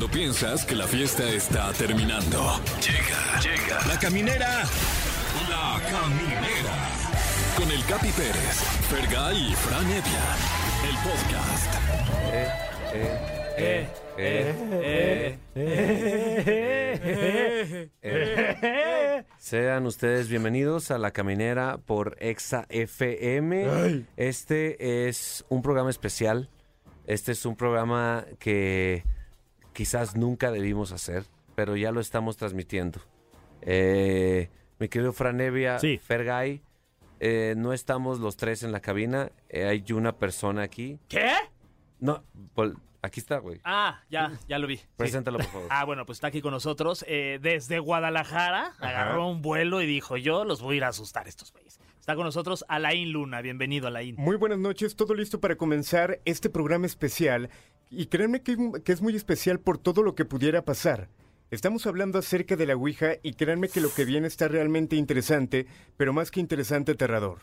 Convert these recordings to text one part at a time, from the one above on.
Cuando piensas que la fiesta está terminando. Llega, llega. La caminera. La caminera. Con el Capi Pérez, Fergay y Fran Evia. El podcast. Eh, eh, eh, Sean ustedes bienvenidos a La Caminera por Exa FM. Este es un programa especial. Este es un programa que quizás nunca debimos hacer, pero ya lo estamos transmitiendo. Eh, mi querido Franevia, Sí. Fergay, eh, no estamos los tres en la cabina. eh, hay una persona aquí. ¿Qué? No, Pol- aquí está, güey. Ah, ya, ya lo vi. Sí. Preséntalo, por favor. Ah, bueno, pues está aquí con nosotros eh, desde Guadalajara. Agarró un vuelo y dijo, yo los voy a ir a asustar estos güeyes. Está con nosotros Alain Luna. Bienvenido, Alain. Muy buenas noches, todo listo para comenzar este programa especial. Y créanme que, que es muy especial por todo lo que pudiera pasar. Estamos hablando acerca de la Ouija y créanme que lo que viene está realmente interesante, pero más que interesante, aterrador.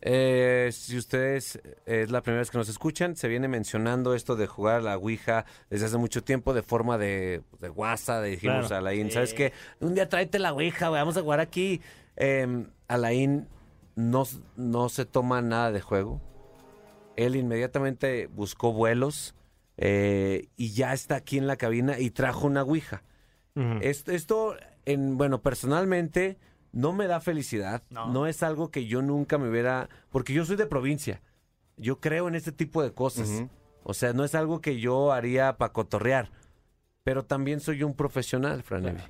Eh, si ustedes eh, es la primera vez que nos escuchan, se viene mencionando esto de jugar a la Ouija desde hace mucho tiempo de forma de, de WhatsApp. de dijimos Claro. a Alain, Sí. ¿sabes qué? Un día tráete la Ouija, vamos a jugar aquí. Eh, Alain no, no se toma nada de juego. Él inmediatamente buscó vuelos eh, y ya está aquí en la cabina y trajo una Ouija. Esto, esto en, bueno, personalmente no me da felicidad. No. No. es algo que yo nunca me hubiera. Porque yo soy de provincia. Yo creo en este tipo de cosas. O sea, no es algo que yo haría para cotorrear. Pero también soy un profesional, Franevi.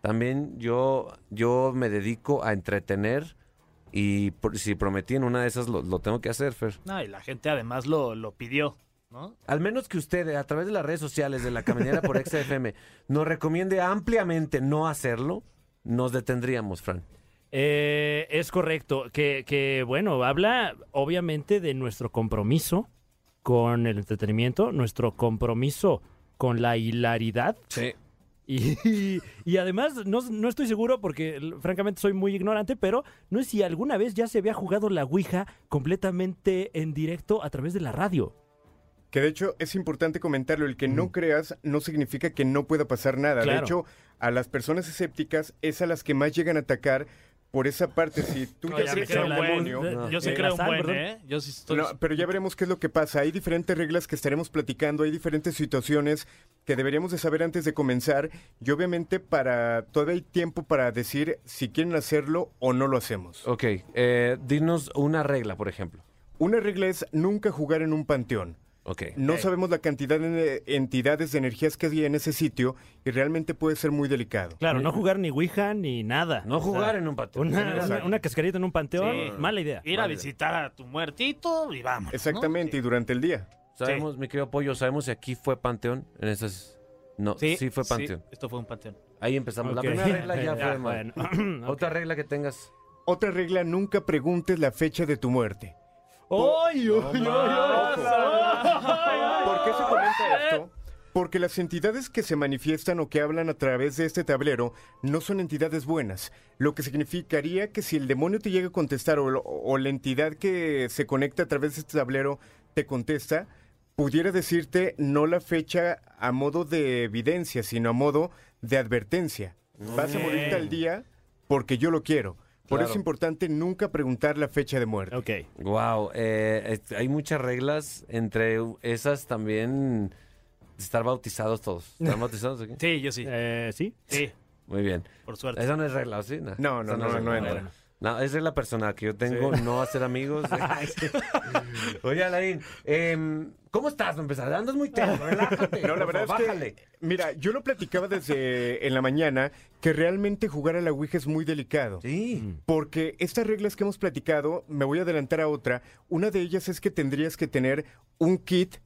También yo, yo me dedico a entretener. Y por- si prometí en una de esas, lo, lo tengo que hacer, Fer. No, y la gente además lo, lo pidió, ¿no? Al menos que usted, a través de las redes sociales de la Caminera por XFM, nos recomiende ampliamente no hacerlo, nos detendríamos, Fran. Eh, es correcto, que, que, bueno, habla obviamente de nuestro compromiso con el entretenimiento, nuestro compromiso con la hilaridad. Sí. Y, y además, no, no estoy seguro porque francamente soy muy ignorante, pero no sé si alguna vez ya se había jugado la Ouija completamente en directo a través de la radio. Que de hecho es importante comentarlo, el que no creas no significa que no pueda pasar nada. Claro. De hecho, a las personas escépticas es a las que más llegan a atacar por esa parte. Si tú No, ya crees un demonio, No. Yo sí Eh, creo un buen, perdón. ¿eh? Yo sí estoy... No, pero ya veremos qué es lo que pasa. Hay diferentes reglas que estaremos platicando, hay diferentes situaciones que deberíamos de saber antes de comenzar y obviamente para todavía hay tiempo para decir si quieren hacerlo o no lo hacemos. Ok, eh, dinos una regla, por ejemplo. Una regla es nunca jugar en un panteón. Ok. No sabemos la cantidad de entidades de energías que hay en ese sitio y realmente puede ser muy delicado. Claro, no jugar ni Ouija ni nada. No O sea, jugar en un panteón. Una, una, una cascarita en un panteón, Sí. mala idea. Ir a Vale. visitar a tu muertito y vamos. Exactamente, y durante el día. Sabemos, mi querido Pollo, sabemos si aquí fue panteón en esas... No, sí, fue panteón. esto fue un panteón. Ahí empezamos. La primera regla ya fue bueno. Otra regla que tengas. Otra regla, nunca preguntes la fecha de tu muerte. ¡Ay, ay, ay! ¿Por qué se comenta esto? Porque las entidades que se manifiestan o que hablan a través de este tablero no son entidades buenas, lo que significaría que si el demonio te llega a contestar o, lo- o la entidad que se conecta a través de este tablero te contesta, pudiera decirte no la fecha a modo de evidencia, sino a modo de advertencia. Vas a morir tal día porque yo lo quiero. Por Claro. eso es importante nunca preguntar la fecha de muerte. Ok. Wow, hay muchas reglas. Entre esas también estar bautizados todos. ¿Están bautizados aquí? Sí, yo sí. Eh, ¿Sí? Sí, Muy bien. por suerte. Esa no es regla, ¿o ¿sí? No, No, no, no, es no regla. entra. No, es regla personal que yo tengo, no hacer amigos. Oye, Alain, em, ¿cómo estás? empezar? Andas muy tenso, relájate. No, la verdad favor, es bájale. que, mira, yo lo platicaba desde en la mañana, que realmente jugar a la Ouija es muy delicado. Sí. Porque estas reglas que hemos platicado, me voy a adelantar a otra, una de ellas es que tendrías que tener un kit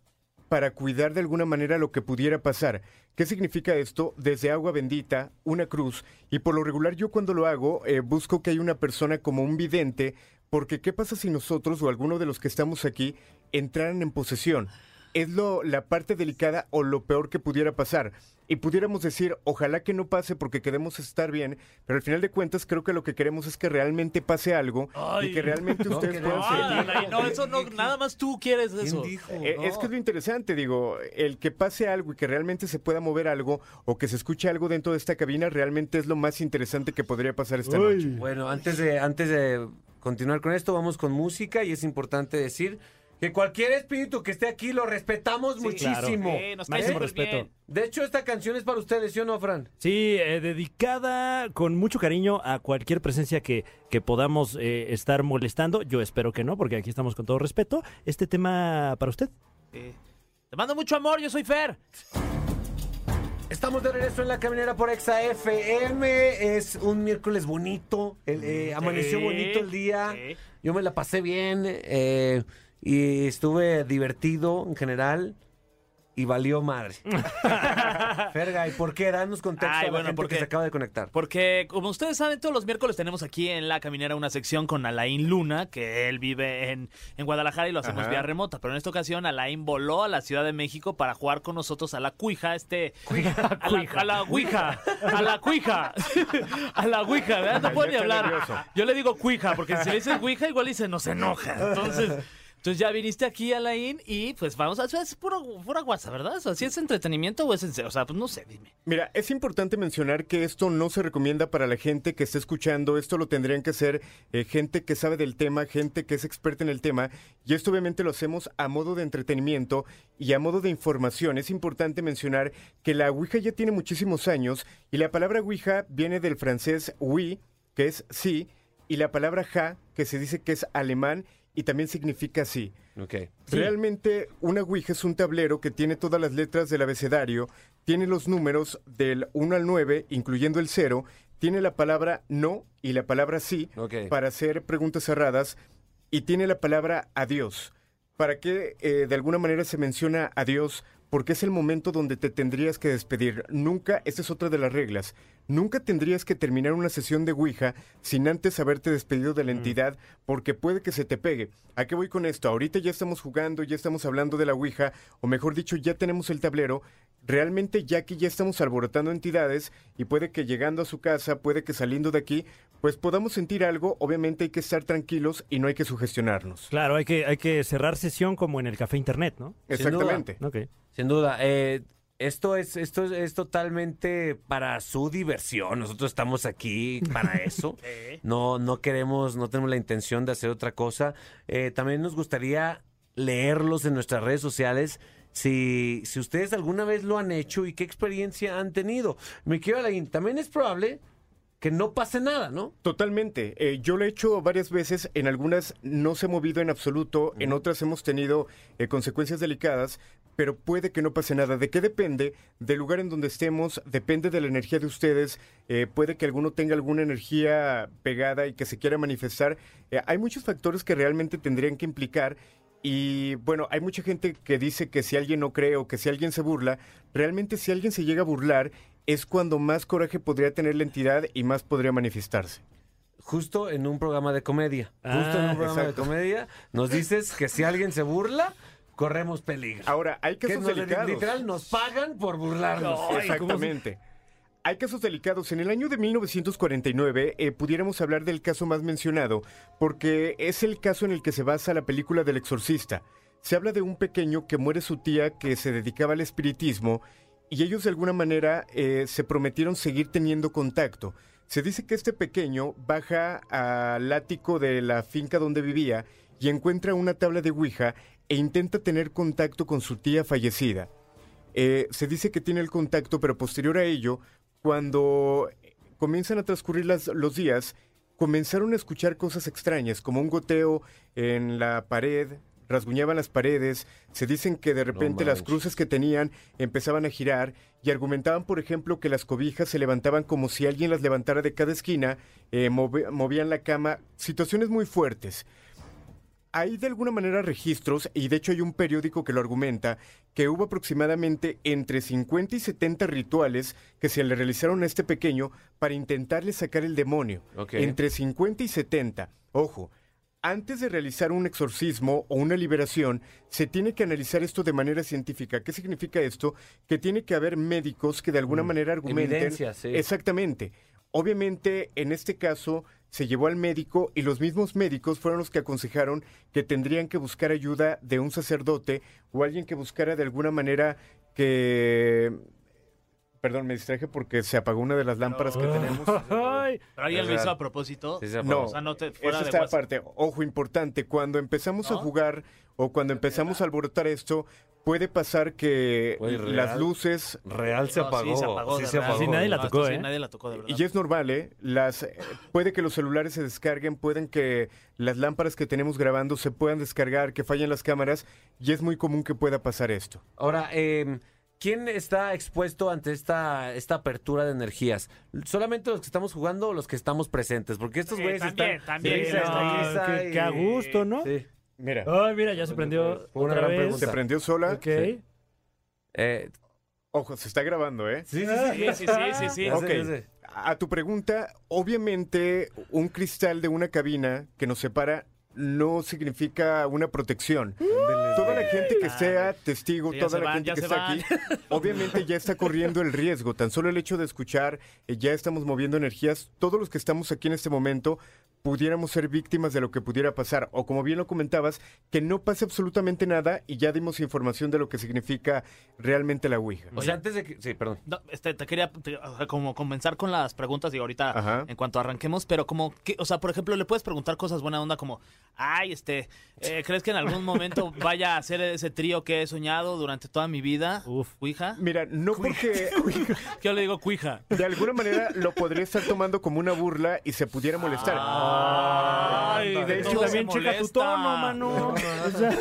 para cuidar de alguna manera lo que pudiera pasar. ¿Qué significa esto? Desde agua bendita, una cruz, y por lo regular yo cuando lo hago eh, busco que haya una persona como un vidente, porque ¿qué pasa si nosotros o alguno de los que estamos aquí entraran en posesión? Es lo, la parte delicada o lo peor que pudiera pasar. Y pudiéramos decir, ojalá que no pase porque queremos estar bien, pero al final de cuentas creo que lo que queremos es que realmente pase algo y que realmente no ustedes puedan. Alain, no, eso no, nada más tú quieres ¿Quién eso. dijo? Eh, Es No. que es lo interesante, digo, el que pase algo y que realmente se pueda mover algo o que se escuche algo dentro de esta cabina realmente es lo más interesante que podría pasar esta noche. Bueno, antes de, antes de continuar con esto, vamos con música y es importante decir que cualquier espíritu que esté aquí lo respetamos muchísimo. Eh, nos cae Máximo súper respeto. bien. De hecho, esta canción es para ustedes, ¿sí o no, Fran? Sí, eh, dedicada con mucho cariño a cualquier presencia que, que podamos eh, estar molestando. Yo espero que no, porque aquí estamos con todo respeto. Este tema para usted. Eh, Te mando mucho amor, yo soy Fer. Estamos de regreso en la caminera por Exa FM. Es un miércoles bonito. el, eh, amaneció Sí, bonito el día. sí. Yo me la pasé bien eh, y estuve divertido en general. Y valió madre. Ferga, ¿y por qué? Danos contexto Ay, a la bueno, gente porque- que se acaba de conectar. Porque, como ustedes saben, todos los miércoles tenemos aquí en La Caminera una sección con Alain Luna, que él vive en, en Guadalajara y lo hacemos Ajá. vía remota. Pero en esta ocasión, Alain voló a la Ciudad de México para jugar con nosotros a la cuija, este... A la, a la ouija, a la cuija, a la ouija, ¿verdad? No Ya puede ni hablar. nervioso. Yo le digo cuija, porque si le dices ouija, igual dice no se enoja. Entonces... Entonces ya viniste aquí, Alain, y pues vamos a... Es puro, pura guasa, ¿verdad? O sea, ¿si es entretenimiento o es en serio? O sea, pues no sé, dime. Mira, es importante mencionar que esto no se recomienda para la gente que está escuchando. Esto lo tendrían que hacer eh, gente que sabe del tema, gente que es experta en el tema. Y esto obviamente lo hacemos a modo de entretenimiento y a modo de información. Es importante mencionar que la Ouija ya tiene muchísimos años y la palabra Ouija viene del francés oui, que es sí, y la palabra ja, que se dice que es alemán y también significa sí. Ok. Realmente una Ouija es un tablero que tiene todas las letras del abecedario, tiene los números del 1 al 9, incluyendo el 0, tiene la palabra no y la palabra sí para hacer preguntas cerradas y tiene la palabra adiós. ¿Para qué eh, de alguna manera se menciona adiós? Porque es el momento donde te tendrías que despedir. Nunca, esta es otra de las reglas, nunca tendrías que terminar una sesión de Ouija sin antes haberte despedido de la entidad porque puede que se te pegue. ¿A qué voy con esto? Ahorita ya estamos jugando, ya estamos hablando de la Ouija, o mejor dicho, ya tenemos el tablero. Realmente ya que ya estamos alborotando entidades y puede que llegando a su casa, puede que saliendo de aquí, pues podamos sentir algo, obviamente hay que estar tranquilos y no hay que sugestionarnos. Claro, hay que, hay que cerrar sesión como en el café internet, ¿no? Exactamente. Ok. Sin duda. eh, esto es, esto es, es totalmente para su diversión. Nosotros estamos aquí para eso. No, no queremos, no tenemos la intención de hacer otra cosa. Eh, también nos gustaría leerlos en nuestras redes sociales. Si, si ustedes alguna vez lo han hecho y qué experiencia han tenido. Me quiero Alain, también es probable que no pase nada, ¿no? Totalmente. Eh, yo lo he hecho varias veces, en algunas no se ha movido en absoluto, en otras hemos tenido eh, consecuencias delicadas, pero puede que no pase nada. ¿De qué depende? Del lugar en donde estemos, depende de la energía de ustedes, eh, puede que alguno tenga alguna energía pegada y que se quiera manifestar. Eh, hay muchos factores que realmente tendrían que implicar. Y bueno, hay mucha gente que dice que si alguien no cree o que si alguien se burla, realmente si alguien se llega a burlar es cuando más coraje podría tener la entidad y más podría manifestarse. Justo en un programa de comedia. Justo en Ah, un programa exacto. de comedia nos dices que si alguien se burla, corremos peligro. Ahora, hay que nos, delicados. literal nos pagan por burlarnos. Exactamente. Hay casos delicados. En el año de 1949 eh, pudiéramos hablar del caso más mencionado, porque es el caso en el que se basa la película del exorcista. Se habla de un pequeño que muere su tía que se dedicaba al espiritismo y ellos de alguna manera eh, se prometieron seguir teniendo contacto. Se dice que este pequeño baja al ático de la finca donde vivía y encuentra una tabla de Ouija e intenta tener contacto con su tía fallecida. Eh, se dice que tiene el contacto, pero posterior a ello, cuando comienzan a transcurrir las- los días, comenzaron a escuchar cosas extrañas, como un goteo en la pared, rasguñaban las paredes, se dicen que de repente las cruces que tenían empezaban a girar y argumentaban, por ejemplo, que las cobijas se levantaban como si alguien las levantara de cada esquina, eh, movían la cama, situaciones muy fuertes. Hay de alguna manera registros, y de hecho hay un periódico que lo argumenta, que hubo aproximadamente entre 50 y 70 rituales que se le realizaron a este pequeño para intentarle sacar el demonio. Entre 50 y 70. Ojo, antes de realizar un exorcismo o una liberación, se tiene que analizar esto de manera científica. ¿Qué significa esto? Que tiene que haber médicos que de alguna manera argumenten. Sí. Exactamente. Obviamente, en este caso, se llevó al médico y los mismos médicos fueron los que aconsejaron que tendrían que buscar ayuda de un sacerdote o alguien que buscara de alguna manera que... Perdón, me distraje porque se apagó una de las lámparas que tenemos. Ay, Pero alguien lo hizo a propósito. Sí, No. O sea, no te fuera Eso está aparte. Ojo importante, cuando empezamos a jugar o cuando empezamos a alborotar esto, puede pasar que las real. luces Real se No, sí, apagó. se apagó, sí se verdad. apagó. Sí, nadie la No, tocó, esto sí, ¿eh? nadie la tocó, de verdad. Y es normal, ¿eh? Las, eh, puede que los celulares se descarguen, pueden que las lámparas que tenemos grabando se puedan descargar, que fallen las cámaras, y es muy común que pueda pasar esto. Ahora, eh, ¿quién está expuesto ante esta, esta apertura de energías? ¿Solamente los que estamos jugando o los que estamos presentes? Porque estos Eh, güeyes también, están... también. risa, no, risa qué- y- qué a gusto, ¿no? Sí. Mira, Ay, mira, ya se prendió Fue una otra gran vez. pregunta. se prendió sola. Ok. Sí. Eh, Ojo, se está grabando, ¿eh? sí, sí, Sí, sí, sí, sí, sí. Ya sé, Ok. ya sé. A tu pregunta, obviamente un cristal de una cabina que nos separa no significa una protección. Toda la gente que sea testigo, Sí, toda la van, gente que está van. aquí, obviamente ya está corriendo el riesgo. Tan solo el hecho de escuchar, eh, ya estamos moviendo energías. Todos los que estamos aquí en este momento pudiéramos ser víctimas de lo que pudiera pasar. O como bien lo comentabas, que no pase absolutamente nada y ya dimos información de lo que significa realmente la Ouija. O sea, antes de que... Sí, perdón. No, este, te quería te- o sea, como comenzar con las preguntas y ahorita Ajá. en cuanto arranquemos, pero como que, o sea, por ejemplo, le puedes preguntar cosas buena onda como, ay, este, eh, ¿crees que en algún momento vaya a hacer ese trío que he soñado durante toda mi vida? Uf. ¿Cuija? Mira, no porque Yo le digo cuija. de alguna manera lo podría estar tomando como una burla y se pudiera molestar. Ay, de de hecho, también checa tu tono, mano. O sea,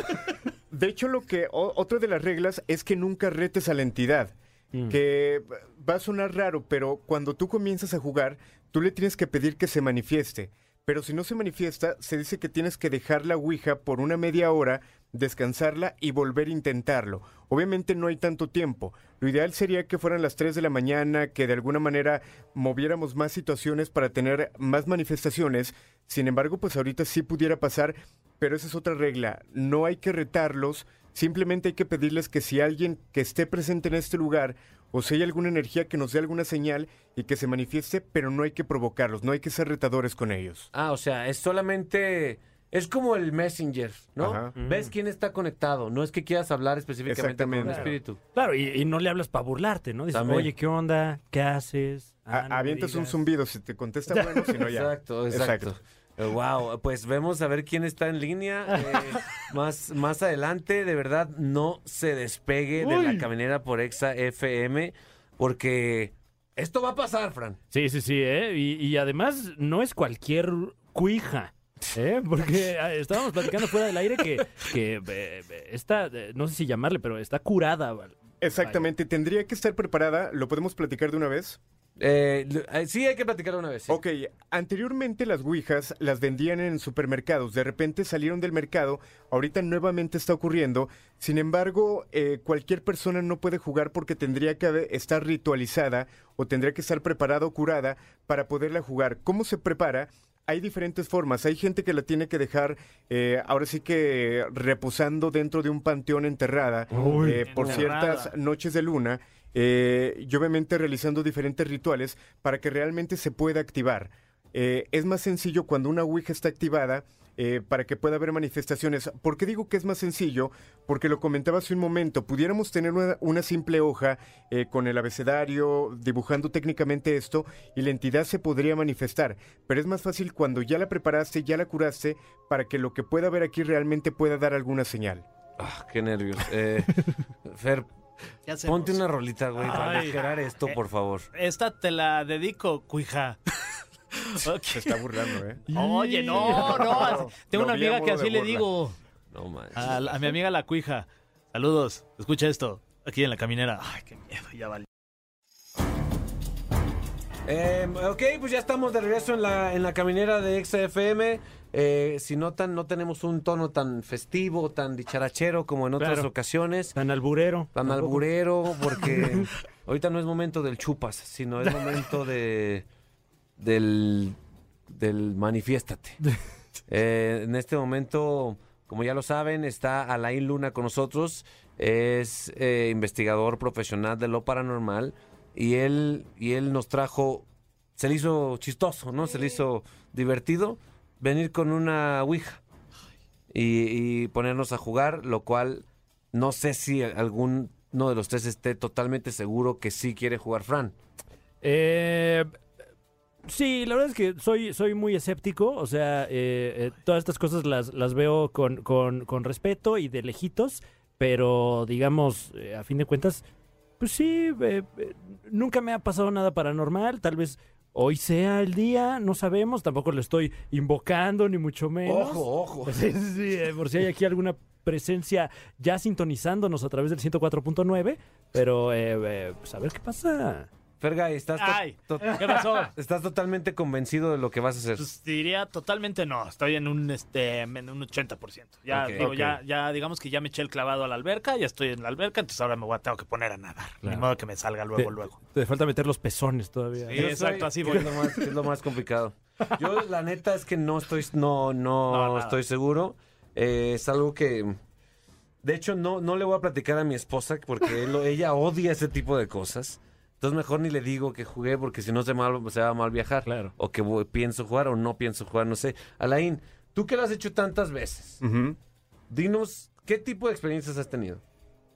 De hecho, lo que o- otra de las reglas es que nunca retes a la entidad. Mm. Que va a sonar raro, pero cuando tú comienzas a jugar, tú le tienes que pedir que se manifieste. Pero si no se manifiesta, se dice que tienes que dejar la Ouija por una media hora, descansarla y volver a intentarlo. Obviamente no hay tanto tiempo. Lo ideal sería que fueran las 3 de la mañana, que de alguna manera moviéramos más situaciones para tener más manifestaciones. Sin embargo, pues ahorita sí pudiera pasar, pero esa es otra regla. No hay que retarlos, simplemente hay que pedirles que si alguien que esté presente en este lugar o si hay alguna energía que nos dé alguna señal y que se manifieste, pero no hay que provocarlos, no hay que ser retadores con ellos. Ah, o sea, es solamente... Es como el Messenger, ¿no? Ajá. Ves quién está conectado. No es que quieras hablar específicamente con un Exactamente. espíritu. claro, y, y no le hablas para burlarte, ¿no? Dices, También. oye, ¿qué onda? ¿Qué haces? A- Ah, no avientas un zumbido, si te contesta bueno, si no ya. Exacto, exacto. Wow, pues vemos a ver quién está en línea eh, más, más adelante. De verdad, no se despegue de la caminera por Exa FM porque esto va a pasar, Fran. Sí, sí, sí, ¿eh? Y, y además no es cualquier cuija. ¿Eh? Porque ah, estábamos platicando fuera del aire que, que eh, eh, está, eh, no sé si llamarle, pero está curada. ¿vale? Exactamente, tendría que estar preparada, ¿lo podemos platicar de una vez? Eh, eh, sí, hay que platicar una vez. sí. Ok, anteriormente las Ouijas las vendían en supermercados, de repente salieron del mercado, ahorita nuevamente está ocurriendo, sin embargo, eh, cualquier persona no puede jugar porque tendría que estar ritualizada o tendría que estar preparada o curada para poderla jugar. ¿Cómo se prepara? Hay diferentes formas, hay gente que la tiene que dejar eh, ahora sí que reposando dentro de un panteón enterrada Uy. eh, por Enterrada. ciertas noches de luna eh, y obviamente realizando diferentes rituales para que realmente se pueda activar. Eh, es más sencillo cuando una Ouija está activada eh, para que pueda haber manifestaciones. ¿Por qué digo que es más sencillo? Porque lo comentaba hace un momento, pudiéramos tener una, una simple hoja eh, con el abecedario, dibujando técnicamente esto, y la entidad se podría manifestar. Pero es más fácil cuando ya la preparaste, ya la curaste, para que lo que pueda haber aquí realmente pueda dar alguna señal. Ah, qué nervios. Eh, Fer, Ponte una rolita, güey, para aligerar esto, por favor. Esta te la dedico, cuija. Ok. Se está burlando, ¿eh? Oye, no, no. Tengo Lo una amiga que así le digo. No manches. A, la- a mi amiga la cuija. Saludos. Escucha esto. Aquí en la caminera. Ay, qué miedo. Ya vale. Eh, ok, pues ya estamos de regreso en la, en la caminera de XFM. Eh, si notan, no tenemos un tono tan festivo, tan dicharachero como en otras Claro. ocasiones. Tan alburero. Tan Tampoco. alburero, porque ahorita no es momento del chupas, sino es momento de del del manifiéstate. Eh, en este momento, como ya lo saben, está Alain Luna con nosotros. Es eh, investigador profesional de lo paranormal. Y él, y él nos trajo. Se le hizo chistoso, ¿no? Se le hizo divertido venir con una Ouija y, y ponernos a jugar, lo cual no sé si alguno de los tres esté totalmente seguro que sí quiere jugar Fran. Eh, sí, la verdad es que soy, soy muy escéptico. O sea, eh, eh, todas estas cosas las, las veo con, con- con respeto y de lejitos. Pero, digamos, eh, a fin de cuentas, pues sí, eh, nunca me ha pasado nada paranormal. Tal vez hoy sea el día, no sabemos. Tampoco lo estoy invocando, ni mucho menos. ojo. Sí, sí, eh, por si hay aquí alguna presencia ya sintonizándonos a través del 104.9. Pero, eh, eh, pues a ver qué pasa. Fergay, ¿estás, to- Ay, to- ¿qué pasó? estás totalmente convencido de lo que vas a hacer. Pues diría totalmente no. Estoy en un este en un 80%. Ya, digo, ya, ya digamos que ya me eché el clavado a la alberca, ya estoy en la alberca, entonces ahora me voy a tengo que poner a nadar. Ni Claro. modo que me salga luego, Te- luego. Te falta meter los pezones todavía. Sí, exacto, soy- así voy. Es lo, más, que es lo más complicado. Yo, la neta, es que no estoy, no, no, estoy seguro. Eh, es algo que. De hecho, no, no le voy a platicar a mi esposa porque él- ella odia ese tipo de cosas. Entonces, mejor ni le digo que jugué porque si no se, mal, se va a mal viajar. Claro. O que voy- pienso jugar o no pienso jugar, no sé. Alain, tú que lo has hecho tantas veces, dinos qué tipo de experiencias has tenido.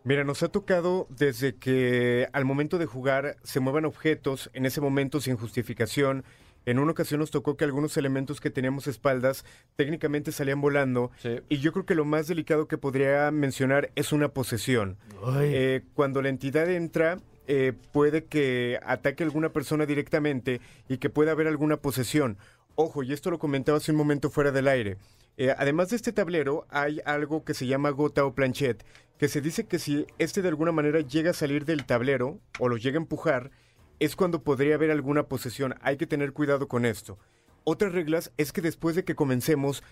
Mira, nos ha tocado desde que al momento de jugar se muevan objetos, en ese momento sin justificación. En una ocasión nos tocó que algunos elementos que teníamos espaldas técnicamente salían volando. Sí. Y yo creo que lo más delicado que podría mencionar es una posesión. Eh, cuando la entidad entra, eh, puede que ataque a alguna persona directamente y que pueda haber alguna posesión. Ojo, y esto lo comentaba hace un momento fuera del aire. Eh, además de este tablero, hay algo que se llama gota o planchet, que se dice que si este de alguna manera llega a salir del tablero o lo llega a empujar, es cuando podría haber alguna posesión. Hay que tener cuidado con esto. Otras reglas es que después de que comencemos,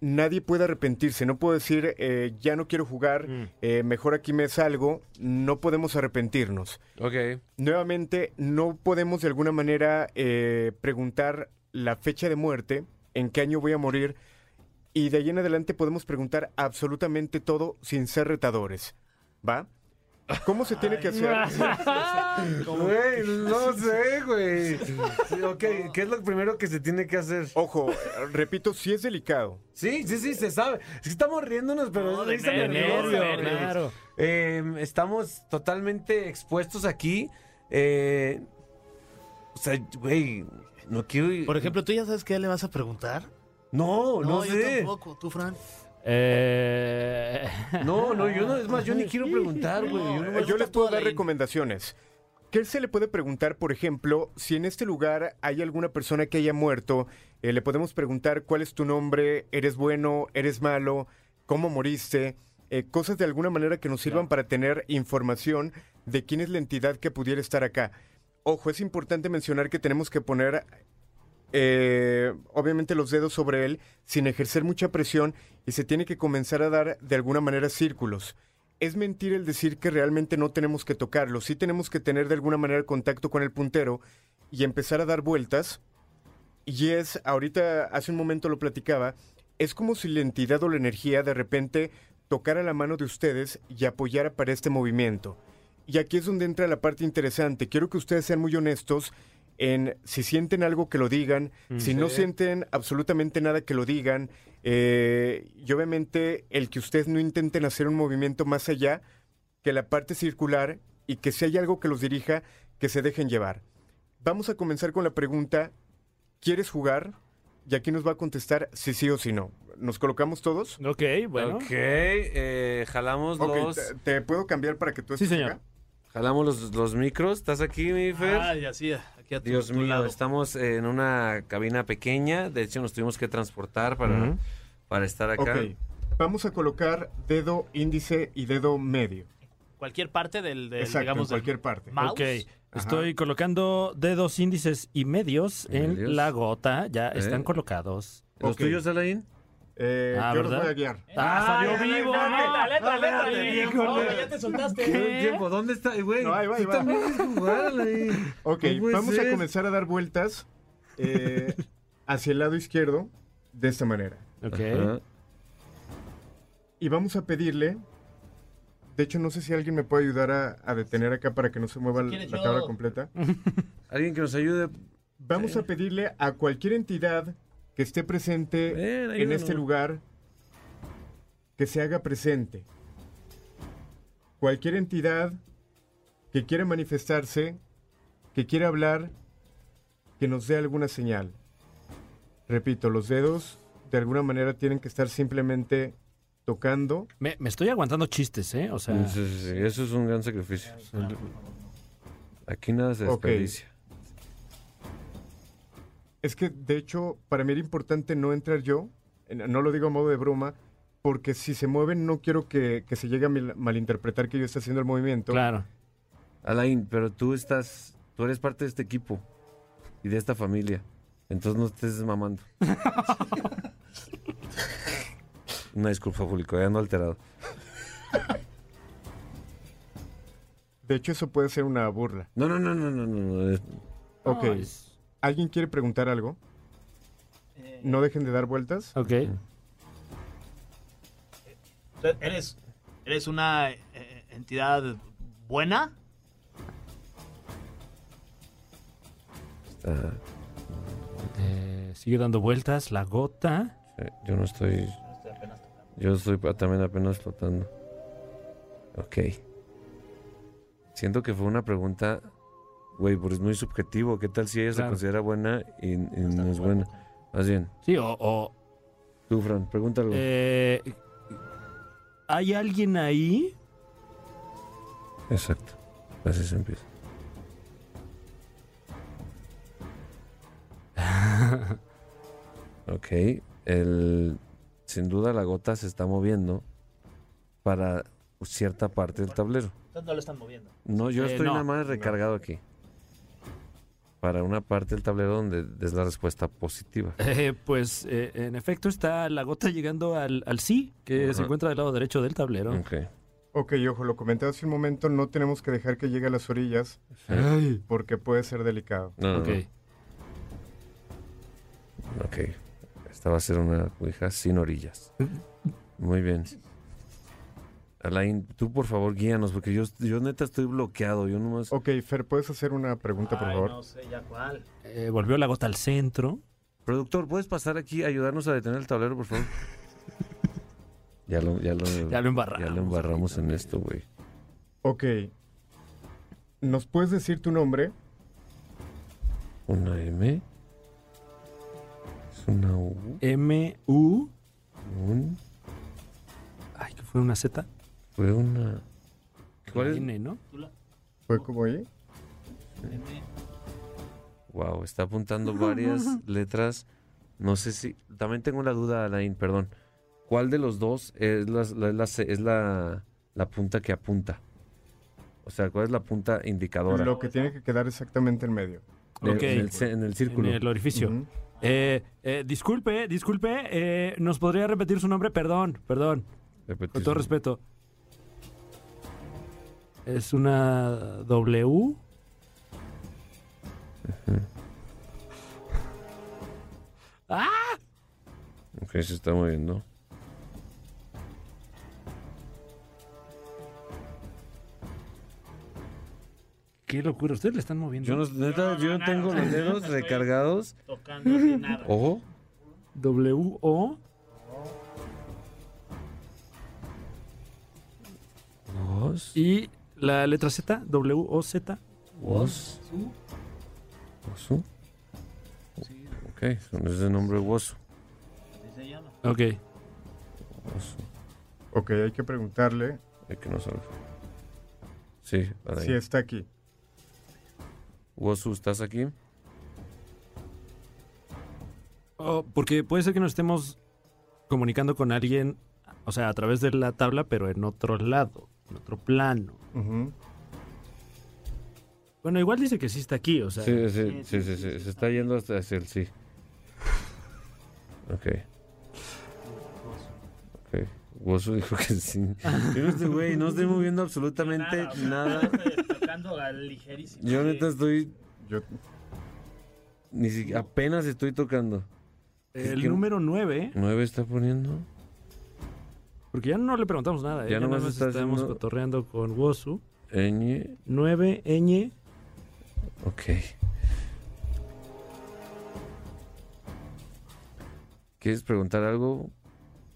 nadie puede arrepentirse. No puedo decir, eh, ya no quiero jugar, Mm. eh, mejor aquí me salgo. No podemos arrepentirnos. Ok. Nuevamente, no podemos de alguna manera eh, preguntar la fecha de muerte, en qué año voy a morir, y de ahí en adelante podemos preguntar absolutamente todo sin ser retadores. ¿Va? ¿Cómo se tiene que hacer? Güey, no sé, güey. Sí, ok, ¿qué es lo primero que se tiene que hacer? Ojo, repito, sí es delicado. Sí, sí, sí, se sabe. Es que estamos riéndonos, pero No, de nervio, claro. Eh, estamos totalmente expuestos aquí. Eh, o sea, güey, no quiero... Por ejemplo, ¿tú ya sabes qué le vas a preguntar? no, no, yo sé. tampoco. ¿Tú, Fran? Eh... No, no, yo no, es más, yo ni quiero preguntar, güey. Yo no Yo les puedo dar recomendaciones. ¿Qué se le puede preguntar, por ejemplo, si en este lugar hay alguna persona que haya muerto? eh, le podemos preguntar cuál es tu nombre, eres bueno, eres malo, cómo moriste, eh, cosas de alguna manera que nos sirvan para tener información de quién es la entidad que pudiera estar acá. Ojo, es importante mencionar que tenemos que poner eh, obviamente los dedos sobre él sin ejercer mucha presión y se tiene que comenzar a dar de alguna manera círculos. Es mentir el decir que realmente no tenemos que tocarlo, sí tenemos que tener de alguna manera contacto con el puntero y empezar a dar vueltas. Y es, ahorita hace un momento lo platicaba, es como si la entidad o la energía de repente tocara la mano de ustedes y apoyara para este movimiento. Y aquí es donde entra la parte interesante. Quiero que ustedes sean muy honestos en si sienten algo que lo digan, si no Sí. sienten absolutamente nada que lo digan, eh, y obviamente el que ustedes no intenten hacer un movimiento más allá que la parte circular y que si hay algo que los dirija, que se dejen llevar. Vamos a comenzar con la pregunta, ¿quieres jugar? Y aquí nos va a contestar si sí o si no. ¿Nos colocamos todos? Ok, bueno. Ok, eh, jalamos Ok, los... te, te puedo cambiar para que tú Sí, estés señor. acá? Jalamos los, los micros. ¿Estás aquí, mi Fer? Ay, así, aquí a tu, Dios tu mío, lado. estamos en una cabina pequeña. De hecho, nos tuvimos que transportar para, Ujú. para estar acá. Ok, vamos a colocar dedo índice y dedo medio. Cualquier parte del, del, Exacto, digamos, en cualquier parte. mouse. Ok, estoy colocando dedos índices y medios en Medios. la gota. Ya Eh. están colocados. ¿Los Ok. tuyos, Alain? Eh, Ah, yo los ¿verdad? voy a guiar. ¡Ah, salió vivo! Letra, letra, letra, Híjole. No, ya te soltaste. tiempo? ¿Dónde está? Güey, No, ahí va, ahí va. Ok, No vamos a comenzar a dar vueltas eh, hacia el lado izquierdo de esta manera. Ok. Y vamos a pedirle. De hecho, no sé si alguien me puede ayudar a, a detener acá para que no se mueva Si la la tabla completa. Alguien que nos ayude. Vamos a pedirle a cualquier entidad que esté presente Ven, en este lugar que se haga presente. Cualquier entidad que quiera manifestarse, que quiera hablar, que nos dé alguna señal. Repito, los dedos de alguna manera tienen que estar simplemente tocando. Me, me estoy aguantando chistes, ¿eh? O sea, Sí, sí, sí, Eso es un gran sacrificio. Aquí nada se desperdicia. Es que, de hecho, para mí era importante no entrar yo, no lo digo a modo de broma, porque si se mueven no quiero que, que se llegue a malinterpretar que yo esté haciendo el movimiento. claro. Alain, pero tú estás. Tú eres parte de este equipo y de esta familia. Entonces no estés mamando. Una disculpa, público, ya ando alterado. De hecho, eso puede ser una burla. No, no, no, no, no, no. no, es- Ok. No, es- ¿Alguien quiere preguntar algo? Eh, No dejen de dar vueltas. Ok. ¿Eres, eres una eh, entidad buena? está- Eh, sigue dando vueltas la gota. eh, yo no estoy. Yo estoy también apenas flotando. Ok. Siento que fue una pregunta. Güey, pues es muy subjetivo. ¿Qué tal si ella se considera buena y, y no es buena? Más bien, Sí, o... o, tú, Fran, pregúntalo. eh, ¿Hay alguien ahí? Exacto. Así se empieza. ok. El, sin duda la gota se está moviendo para cierta parte del tablero. Entonces no lo están moviendo. No, yo Eh, estoy no. nada más recargado aquí. Para una parte del tablero donde es la respuesta positiva. Eh, pues eh, en efecto está la gota llegando al, al sí, que se encuentra del lado derecho del tablero. Ok. Ok, ojo, lo comenté hace un momento, no tenemos que dejar que llegue a las orillas porque puede ser delicado. No, no, Ok. no. Ok. Esta va a ser una ouija sin orillas. Muy bien. Alain, tú por favor guíanos, porque yo, yo neta estoy bloqueado. Yo nomás. Ok, Fer, ¿puedes hacer una pregunta, por Ay, favor? no sé ya cuál. Eh, volvió la gota al centro. Productor, ¿puedes pasar aquí a ayudarnos a detener el tablero, por favor? ya lo, ya lo, Ya lo embarramos. ya lo embarramos en esto, güey. Ok. ¿Nos puedes decir tu nombre? Una M. Es una U. M, U. Un. Ay, que fue una Z. Fue una. ¿Cuál es? N, ¿no? ¿Fue como ahí? Wow, está apuntando varias letras. No sé si. También tengo la duda, Alain, perdón. ¿Cuál de los dos es la, la- la- es la, la punta que apunta? O sea, ¿cuál es la punta indicadora? Lo que tiene que quedar exactamente en medio. De- en, el, ce- en el círculo. En el orificio. Eh, eh, disculpe, disculpe. eh, ¿Nos podría repetir su nombre? Perdón, perdón. Repetir Con todo respeto. Es una W. ¡Ah! Ok, se está moviendo. Qué locura. ¿Ustedes le están moviendo? Yo no, neta, yo no, tengo los dedos recargados. Tocando sin nada. Ojo. W, O. Dos. Y la letra Z. W, O, Z. Woz. Wozu. Ok, son ese nombre Wozu. Así se llama. Ok. Ok, hay que preguntarle Es que no sabe. Sí, para si ahí. está aquí. Wozu, ¿estás aquí? Oh, porque puede ser que nos estemos comunicando con alguien, o sea, a través de la tabla, pero en otro lado, en otro plano. Ujú. Bueno, igual dice que sí está aquí, o sea. Sí, sí, sí, sí, sí, Se está yendo hasta hacia el sí. Ok. Ok. Wozu dijo que sí. Yo no estoy, güey, no estoy moviendo absolutamente o sea, nada. estoy Tocando a ligerísimo. Yo neta estoy Yo, Ni siquiera, apenas estoy tocando. El ¿Qué- número 9, ¿Nueve está poniendo? Porque ya no le preguntamos nada. ¿eh? Ya Ya, nomás nada más está estamos cotorreando con Wosu. Ñ. 9, ñ. Ok. ¿Quieres preguntar algo?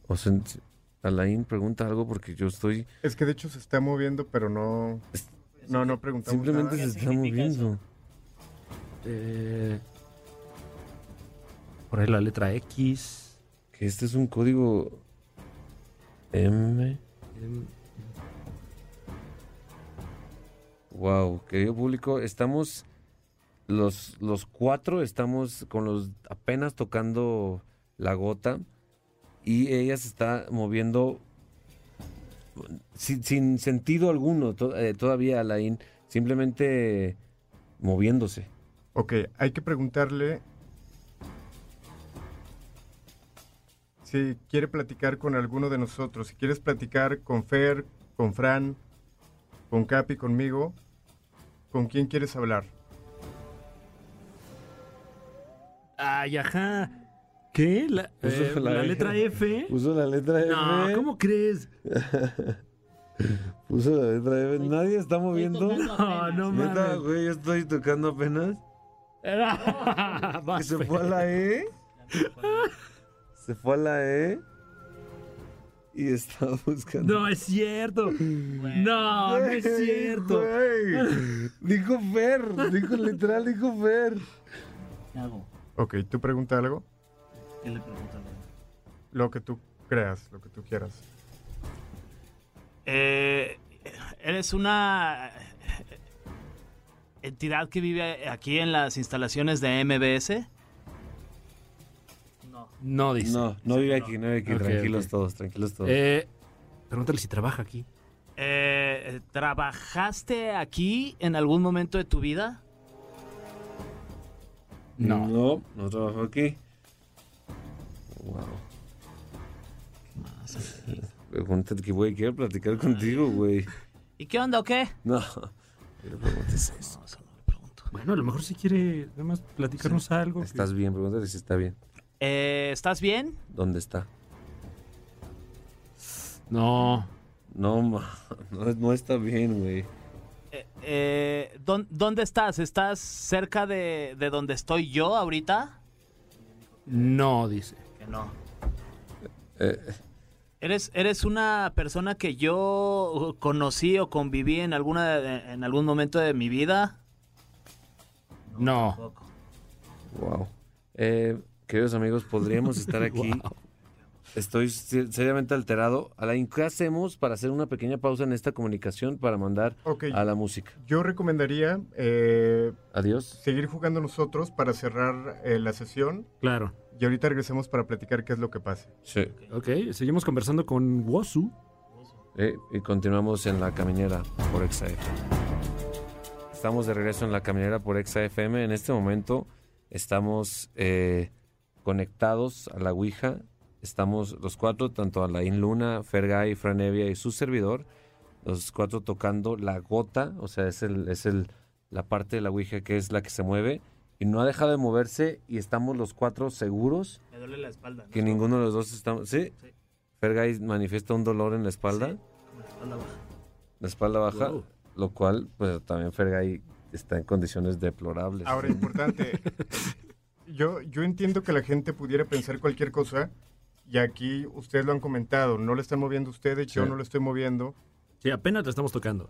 O Alain pregunta algo porque yo estoy... Es que de hecho se está moviendo, pero no. No, no preguntamos. Simplemente nada. se está moviendo. Eh, por ahí la letra X. Que este es un código M. em, Wow, querido público, estamos los, los cuatro estamos con los apenas tocando la gota y ella se está moviendo sin, sin sentido alguno to- eh, todavía, Alain, simplemente moviéndose. Ok, hay que preguntarle si quiere platicar con alguno de nosotros. Si quieres platicar con Fer, con Fran, con Capi, conmigo, ¿con quién quieres hablar? Ay, ajá. ¿Qué? La, Puso eh, la la letra F. Puso la letra F. No, ¿cómo crees? Puso la letra F. Nadie está moviendo. No, no Neta, mames. güey, yo estoy tocando apenas. ¿Que se fue a la E? Se fue a la E. Y estaba buscando. No es cierto. No, no es cierto. güey. Dijo Fer, dijo literal, dijo Fer. ¿Qué hago? Ok, ¿tú pregunta algo? ¿Qué le pregunto a Alain? Lo que tú creas, lo que tú quieras. Eh, eres una entidad que vive aquí en las instalaciones de MBS. No. No dice. No, no vive aquí, no vive aquí. Tranquilos todos, tranquilos todos. Eh, pregúntale si trabaja aquí. Eh, ¿Trabajaste aquí en algún momento de tu vida? no. No, no trabajo aquí. Wow. Pregúntate que, güey, quiero platicar contigo, güey. ¿Y qué onda o qué? No, no preguntes eso. No, eso no le pregunto. Bueno, a lo mejor si quiere nada más platicarnos algo. que- ¿Estás bien? Pregúntale si está bien. Eh, ¿Estás bien? ¿Dónde está? No. No, ma, no, no está bien, güey. Eh, eh, ¿dón- ¿Dónde estás? ¿Estás cerca de, de donde estoy yo ahorita? No, dice. Que no. Eh, ¿Eres, ¿Eres una persona que yo conocí o conviví en, alguna, en algún momento de mi vida? No. Tampoco. wow. Eh, queridos amigos, podríamos estar aquí. Wow. Estoy se- seriamente alterado. Alain, ¿qué hacemos para hacer una pequeña pausa en esta comunicación para mandar a la música? yo recomendaría eh, Adiós. seguir jugando nosotros para cerrar eh, la sesión Claro. y ahorita regresemos para platicar qué es lo que pase. Sí. Ok, seguimos conversando con Wosu. Eh, y continuamos en la caminera por XAFM. Estamos de regreso en la caminera por XAFM. En este momento estamos eh, conectados a la Ouija. Estamos los cuatro, tanto Alain Luna, Fergay, Franevia y su servidor, los cuatro tocando la gota, o sea, es, el, es el, la parte de la Ouija que es la que se mueve y no ha dejado de moverse y estamos los cuatro seguros Me duele la espalda. ¿no? que ninguno de los dos estamos... ¿Sí? Sí. Fergay manifiesta un dolor en la espalda Sí, la espalda baja. la espalda baja, Wow. lo cual, pues también Fergay está en condiciones deplorables. Ahora, importante, yo, yo entiendo que la gente pudiera pensar cualquier cosa y aquí ustedes lo han comentado, no le están moviendo ustedes, yo Sí. no lo estoy moviendo. Sí, apenas la estamos tocando.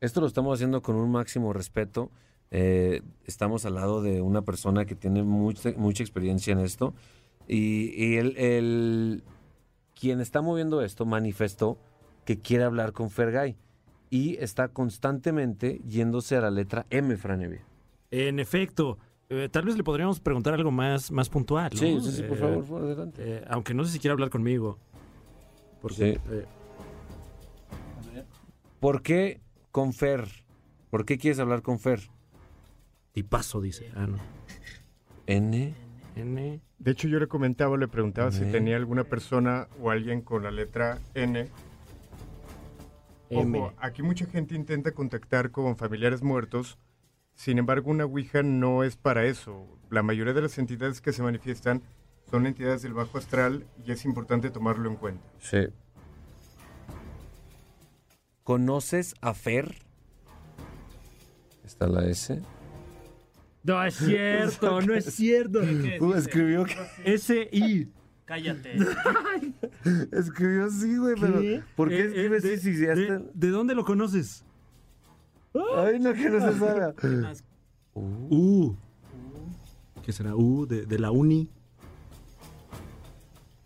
Esto lo estamos haciendo con un máximo respeto. Eh, estamos al lado de una persona que tiene mucha, mucha experiencia en esto. Y, y el, el- quien está moviendo esto manifestó que quiere hablar con Fergay. Y está constantemente yéndose a la letra M, Franevia. En efecto, eh, tal vez le podríamos preguntar algo más, más puntual. ¿no? Sí, sí, sí, por Eh, favor, por adelante. eh, aunque no sé si quiere hablar conmigo. Porque, Sí. eh, ¿Por qué con Fer? ¿Por qué quieres hablar con Fer? tipazo, dice. Ah, no. N. N. De hecho, yo le comentaba, le preguntaba si tenía alguna persona o alguien con la letra N. M. Ojo, aquí mucha gente intenta contactar con familiares muertos Sin embargo, una Ouija no es para eso. La mayoría de las entidades que se manifiestan son entidades del bajo astral y es importante tomarlo en cuenta. Sí. ¿Conoces a Fer? Está la S. No es cierto, no es cierto. Uh, escribió, S-I. Cállate. escribió sí, güey, pero ¿por qué Eh, eh, escribe de, sí si ya de- está? ¿De dónde lo conoces? Ay, no, que no se sabe. U. ¿Qué será? U de, de la uni.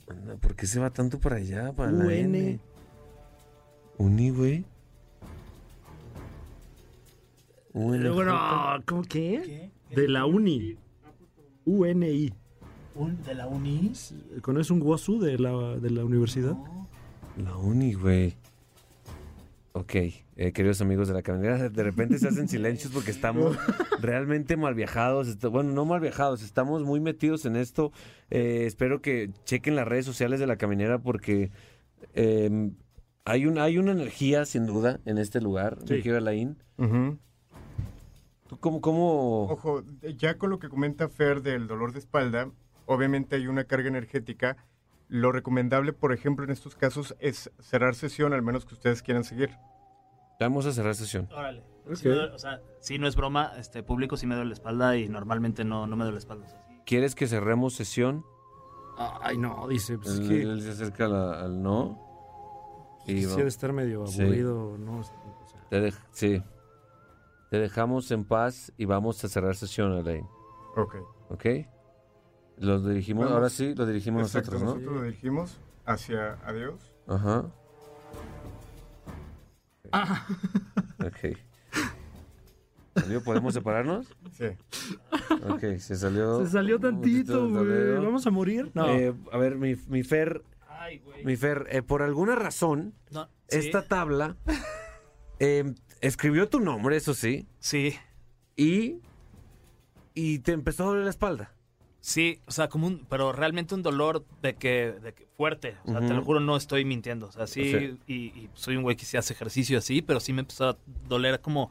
Anda, ¿Por qué se va tanto para allá? Para la UN. N. Uni, güey. UN. Bueno, ¿cómo qué? De la uni. UNI. ¿Un de la uni? ¿Conoces un WOSU de la, de la universidad? La uni, güey. Ok, eh, queridos amigos de la caminera, de repente se hacen silencios porque estamos realmente mal viajados. Bueno, no mal viajados, estamos muy metidos en esto. Eh, espero que chequen las redes sociales de la caminera porque eh, hay, un, hay una energía, sin duda, en este lugar, Sí. mi querido Alain. Ujú. ¿Tú cómo, cómo... Ojo, ya con lo que comenta Fer del dolor de espalda, obviamente hay una carga energética. Lo recomendable, por ejemplo, en estos casos es cerrar sesión, al menos que ustedes quieran seguir. Vamos a cerrar sesión. Órale. Ok. Sí me duele- o sea, sí, no es broma, este público sí me duele la espalda y normalmente no, no me duele la espalda. o sea, sí. ¿Quieres que cerremos sesión? Ay, no, dice. Pues es él, que él se acerca la- al no. Y sí va- debe estar medio Sí. aburrido, ¿no? O sea, Te sí. Te dejamos en paz y vamos a cerrar sesión, Elaine. Ok. ¿Ok? Lo dirigimos, Vamos. ahora sí, lo dirigimos Exacto, nosotros, ¿no? nosotros lo dirigimos hacia adiós. Ajá. Ok. ¿Salió? ¿Podemos separarnos? Sí. Ok, se salió. Se salió tantito, güey. ¿Vamos a morir? No. Eh, a ver, mi, mi Fer, Ay, güey. mi Fer, eh, por alguna razón, No, sí, esta tabla eh, escribió tu nombre, eso sí, Sí, y, y te empezó a doler la espalda. Sí, o sea, como un, pero realmente un dolor de que, de que fuerte. O sea, te Ujú. lo juro, no estoy mintiendo. O sea, sí, Sí. Y, y soy un güey que sí hace ejercicio así, pero sí me empezó a doler como,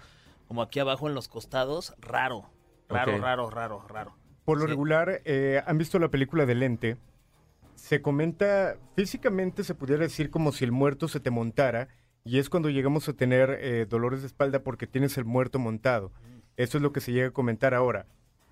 como aquí abajo en los costados, raro. Raro, Ok. raro, raro, raro. Por lo Sí. regular, eh, ¿han visto la película de Lente? Se comenta, físicamente se pudiera decir como si el muerto se te montara, y es cuando llegamos a tener eh, dolores de espalda porque tienes el muerto montado. Eso es lo que se llega a comentar ahora.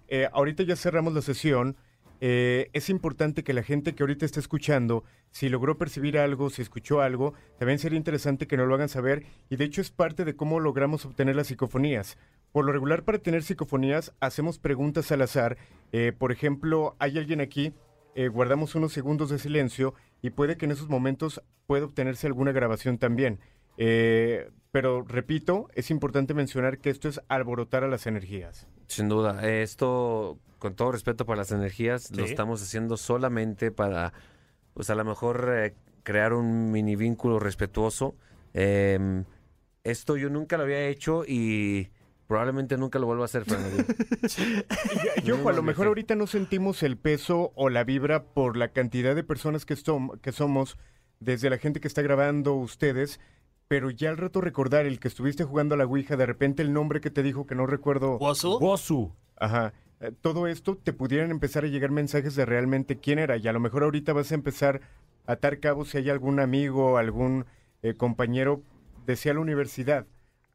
Eh, ahorita ya cerramos la sesión. Eh, es importante que la gente que ahorita está escuchando, si logró percibir algo, si escuchó algo, también sería interesante que nos lo hagan saber y de hecho es parte de cómo logramos obtener las psicofonías. Por lo regular para tener psicofonías hacemos preguntas al azar. Eh, por ejemplo, hay alguien aquí, eh, guardamos unos segundos de silencio y puede que en esos momentos pueda obtenerse alguna grabación también. Eh, pero repito, es importante mencionar que esto es alborotar a las energías. Sin duda. Esto, con todo respeto para las energías, lo estamos haciendo solamente para, pues a lo mejor, eh, crear un mini vínculo respetuoso. Eh, esto yo nunca lo había hecho y probablemente nunca lo vuelva a hacer, Fran. Y ojo, a lo mejor ahorita no sentimos el peso o la vibra por la cantidad de personas que, som- que somos, desde la gente que está grabando, ustedes, pero ya al rato recordar el que estuviste jugando a la Ouija, de repente el nombre que te dijo que no recuerdo, ¿Wosu? WOSU. ajá, eh, todo esto te pudieran empezar a llegar mensajes de realmente quién era, y a lo mejor ahorita vas a empezar a atar cabos si hay algún amigo, algún eh, compañero, decía la universidad,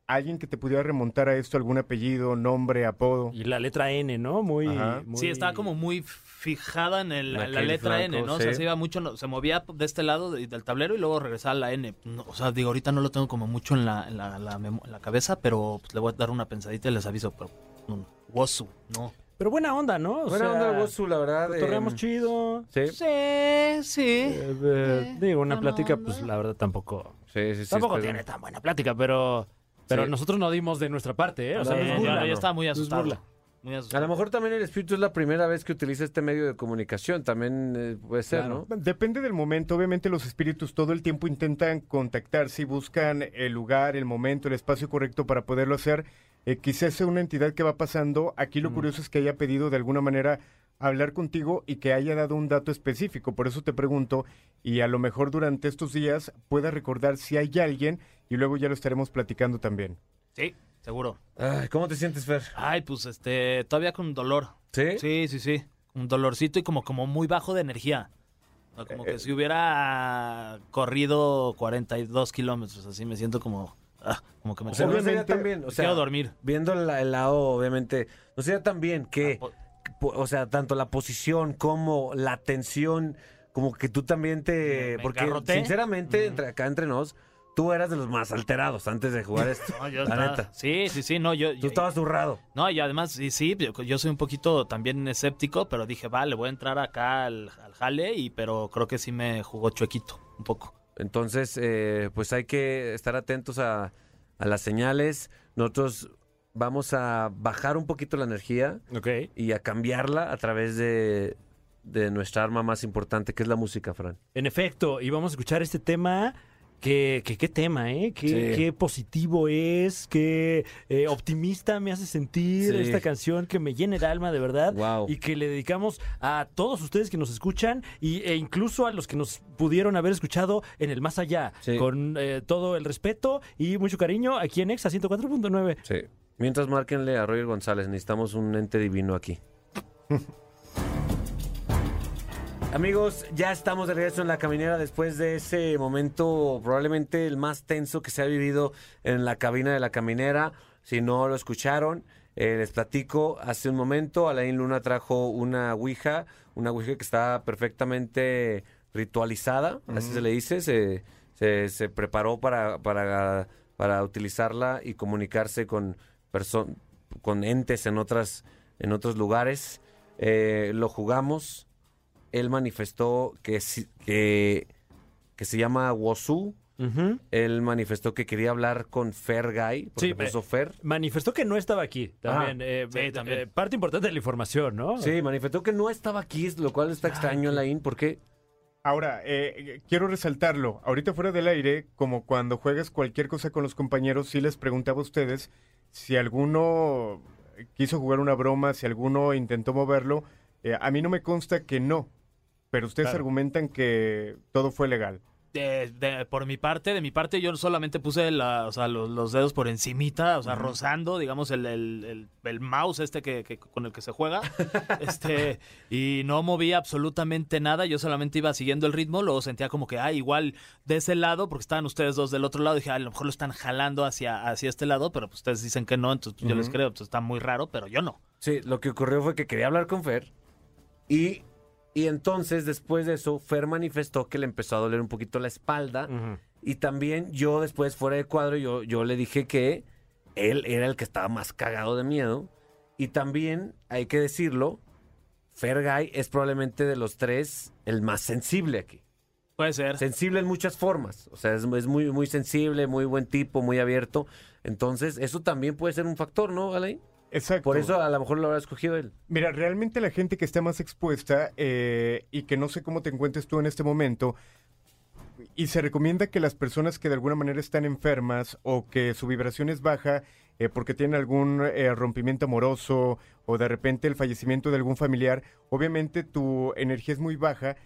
alguien que te pudiera remontar a esto, algún apellido, nombre, apodo. Y la letra N, ¿no? Muy. Muy- Sí, estaba como muy fijada en, el- En en la letra N, ¿no? O sea, se iba mucho, se movía de este lado de- del tablero y luego regresaba a la N. No, o sea, digo, ahorita no lo tengo como mucho en la, en la, la memo- en la cabeza, pero pues, le voy a dar una pensadita y les aviso. Pero, no, Wosu, no. Pero buena onda, ¿no? O Buena sea, onda, Wosu, la verdad. eh, Cotorreamos chido. Sí, Sí, sí. Eh, eh, digo, una plática, onda. pues la verdad tampoco. sí, sí. sí, tampoco tiene tan buena plática, pero. Pero Sí. nosotros no dimos de nuestra parte, ¿eh? O sea, No, no es no, burla, yo, yo ¿no? estaba muy asustado. burla. Muy A asustado. lo mejor también el espíritu es la primera vez que utiliza este medio de comunicación. También eh, puede ser, Claro. ¿no? Depende del momento. Obviamente los espíritus todo el tiempo intentan contactarse y buscan el lugar, el momento, el espacio correcto para poderlo hacer. Eh, quizás sea una entidad que va pasando. Aquí lo curioso es que haya pedido de alguna manera hablar contigo y que haya dado un dato específico. Por eso te pregunto y a lo mejor durante estos días pueda recordar si hay alguien y luego ya lo estaremos platicando también. Sí. seguro. Ay, ¿Cómo te sientes, Fer? Ay, pues este, todavía con dolor. ¿Sí? Sí, sí, sí. Un dolorcito y como, como muy bajo de energía. O como que si hubiera corrido 42 kilómetros, así me siento como, ah, como que me O sea, Obviamente, tan bien. O sea, quiero dormir. viendo el, el lado, obviamente, no sería tan bien que, Ah, po- o sea, tanto la posición como la tensión, como que tú también te... Me- porque, engarroté. sinceramente, entre, acá entre nos, tú eras de los más alterados antes de jugar esto. No, yo la estaba- neta. Sí, sí, sí, no, yo... Tú yo- estabas zurrado. No, y además, sí, sí, yo, yo soy un poquito también escéptico, pero dije, vale, voy a entrar acá al, al jale, y, pero creo que sí me jugó chuequito, un poco. Entonces, eh, pues hay que estar atentos a, a las señales. Nosotros vamos a bajar un poquito la energía Ok. y a cambiarla a través de, de nuestra arma más importante, que es la música, Fran. En efecto, y vamos a escuchar este tema. Que, que- qué tema, ¿eh? Qué, Sí. qué positivo es, qué eh, optimista me hace sentir Sí. esta canción que me llena el alma de verdad Wow. y que le dedicamos a todos ustedes que nos escuchan y, e incluso a los que nos pudieron haber escuchado en el más allá, Sí. con eh, todo el respeto y mucho cariño aquí en Exa 104.9. Sí. Mientras márquenle a Roger González, necesitamos un ente divino aquí. Amigos, ya estamos de regreso en la caminera después de ese momento probablemente el más tenso que se ha vivido en la cabina de la caminera. Si no lo escucharon, eh, les platico. Hace un momento Alain Luna trajo una ouija, una ouija que está perfectamente ritualizada, así se le dice. Se, se, se preparó para, para, para utilizarla y comunicarse con, con entes en, otras, en otros lugares. Eh, lo jugamos él manifestó que, si- que, que se llama Wosu. Ujú. Él manifestó que quería hablar con Fer Guy, porque Sí, puso Fer. Manifestó que no estaba aquí también. Ah, eh, sí, eh, también. eh, parte importante de la información, ¿no? Sí, manifestó que no estaba aquí, lo cual está extraño, Alain, porque Ahora, eh, quiero resaltarlo. Ahorita fuera del aire, como cuando juegas cualquier cosa con los compañeros, sí les preguntaba a ustedes si alguno quiso jugar una broma, si alguno intentó moverlo. Eh, a mí no me consta que no, pero ustedes Claro. argumentan que todo fue legal. De, de- por mi parte, de mi parte, yo solamente puse la, o sea, los, los dedos por encimita, o sea, rozando, digamos, el, el, el- el mouse este que, que- con el que se juega. este Y no movía absolutamente nada, yo solamente iba siguiendo el ritmo, luego sentía como que, ah, igual de ese lado, porque estaban ustedes dos del otro lado, dije, "Ah, a lo mejor lo están jalando hacia, hacia este lado, pero pues ustedes dicen que no, entonces yo les creo, entonces está muy raro, pero yo no. sí, lo que ocurrió fue que quería hablar con Fer. Y, y entonces, después de eso, Fer manifestó que le empezó a doler un poquito la espalda. Y también yo después fuera de cuadro, yo, yo le dije que él era el que estaba más cagado de miedo. Y también, hay que decirlo, Fergay es probablemente de los tres el más sensible aquí. Puede ser. Sensible en muchas formas. O sea, es, es muy, muy sensible, muy buen tipo, muy abierto. Entonces, eso también puede ser un factor, ¿no, Alain? Exacto. Por eso a lo mejor lo habrá escogido él. Mira, realmente la gente que está más expuesta eh, y que no sé cómo te encuentres tú en este momento, y se recomienda que las personas que de alguna manera están enfermas o que su vibración es baja eh, porque tienen algún eh, rompimiento amoroso o de repente el fallecimiento de algún familiar, obviamente tu energía es muy baja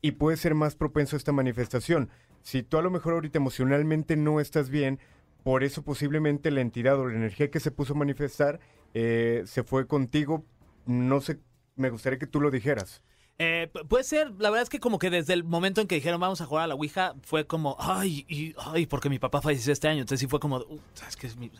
y puede ser más propenso a esta manifestación. Si tú a lo mejor ahorita emocionalmente no estás bien, por eso posiblemente la entidad o la energía que se puso a manifestar eh, se fue contigo. No sé, me gustaría que tú lo dijeras. Eh, pu- puede ser, la verdad es que como que desde el momento en que dijeron vamos a jugar a la Ouija, fue como, ay, y, ay, porque mi papá falleció este año, entonces sí fue como, "Uh,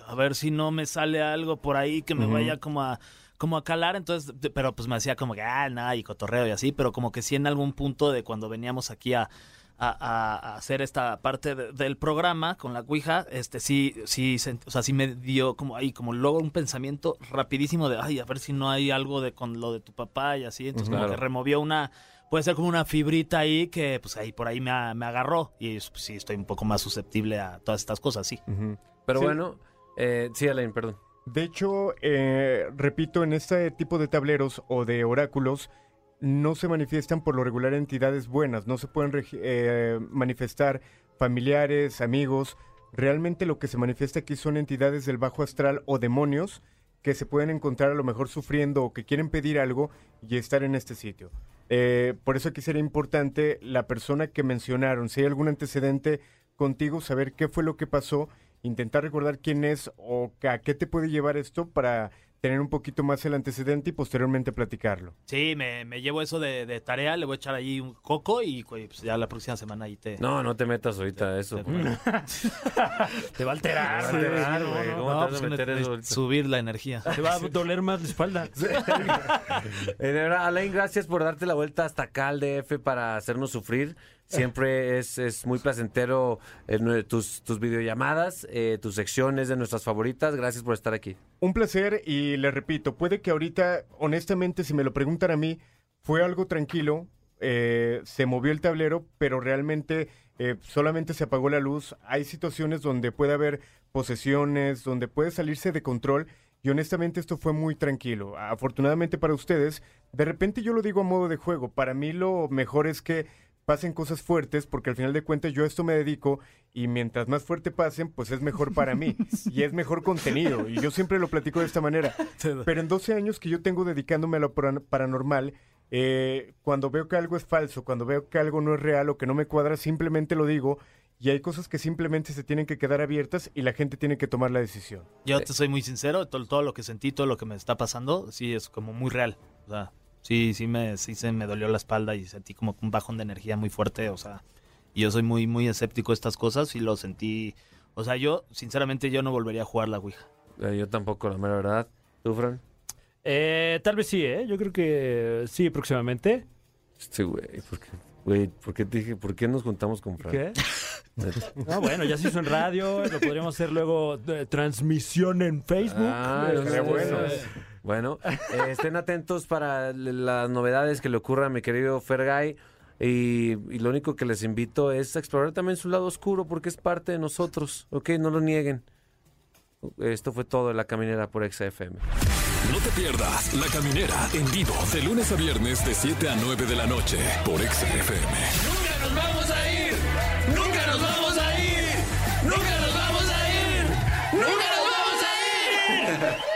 a ver si no me sale algo por ahí que me vaya como a, como a calar, entonces, pero pues me hacía como que, ah, nada, y cotorreo y así, pero como que sí en algún punto de cuando veníamos aquí a, a, hacer esta parte de- del programa con la Ouija, este sí, sí, o sea, sí me dio como ahí, como luego un pensamiento rapidísimo de, ay, a ver si no hay algo de con lo de tu papá y así, entonces como Claro. que removió una, puede ser como una fibrita ahí que pues ahí por ahí me, me agarró y pues, sí estoy un poco más susceptible a todas estas cosas, sí. Pero Sí. bueno, eh, sí, Alain, perdón. De hecho, eh, repito, en este tipo de tableros o de oráculos no se manifiestan por lo regular entidades buenas, no se pueden eh, manifestar familiares, amigos. Realmente lo que se manifiesta aquí son entidades del bajo astral o demonios que se pueden encontrar a lo mejor sufriendo o que quieren pedir algo y estar en este sitio. Eh, por eso aquí sería importante la persona que mencionaron, si hay algún antecedente contigo, saber qué fue lo que pasó intentar recordar quién es o a qué te puede llevar esto para tener un poquito más el antecedente y posteriormente platicarlo. Sí, me, me llevo eso de, de tarea, le voy a echar ahí un coco y pues, ya la próxima semana ahí te... No, no te metas ahorita a eso. te-. Te va a alterar. Te va a alterar, Sí, güey. no, no. ¿Cómo No, te vas pues, a meter ne- eso subir la energía. Te va a doler más la espalda. Eh, de verdad, Alain, gracias por darte la vuelta hasta acá al DF para hacernos sufrir. Siempre es, es muy placentero eh, tus, tus videollamadas, eh, tus secciones de nuestras favoritas. Gracias por estar aquí. Un placer y le repito, puede que ahorita, honestamente, si me lo preguntan a mí, fue algo tranquilo, eh, se movió el tablero, pero realmente eh, solamente se apagó la luz. Hay situaciones donde puede haber posesiones, donde puede salirse de control y honestamente esto fue muy tranquilo. Afortunadamente para ustedes, de repente yo lo digo a modo de juego, para mí lo mejor es que pasen cosas fuertes porque al final de cuentas yo a esto me dedico y mientras más fuerte pasen, pues es mejor para mí y es mejor contenido y yo siempre lo platico de esta manera. Pero en 12 años que yo tengo dedicándome a lo paran- paranormal, eh, cuando veo que algo es falso, cuando veo que algo no es real o que no me cuadra, simplemente lo digo y hay cosas que simplemente se tienen que quedar abiertas y la gente tiene que tomar la decisión. Yo te soy muy sincero, todo, todo lo que sentí, todo lo que me está pasando, sí es como muy real. O sea, sí, sí me, sí se me dolió la espalda y sentí como un bajón de energía muy fuerte. O sea, y yo soy muy, muy escéptico a estas cosas y lo sentí. O sea, yo, sinceramente, yo no volvería a jugar la Ouija. Eh, yo tampoco, la mera verdad. ¿Tú, Fran? Eh, tal vez sí, ¿eh? Yo creo que sí, próximamente. Sí, güey. ¿Por qué? Güey, ¿por qué te dije, por qué nos juntamos con Fran? ¿Qué? No, bueno, ya se hizo en radio, lo podríamos hacer luego de transmisión en Facebook. Ah, Eh, estaría bueno. Bueno, eh, estén atentos para las novedades que le ocurran a mi querido Fergay. Y, y lo único que les invito es a explorar también su lado oscuro porque es parte de nosotros, ¿ok? No lo nieguen. Esto fue todo de La Caminera por XFM. No te pierdas La Caminera en vivo de lunes a viernes de 7 a 9 de la noche por XFM. Nunca nos vamos a ir. Nunca nos vamos a ir. Nunca nos vamos a ir. Nunca nos vamos a ir.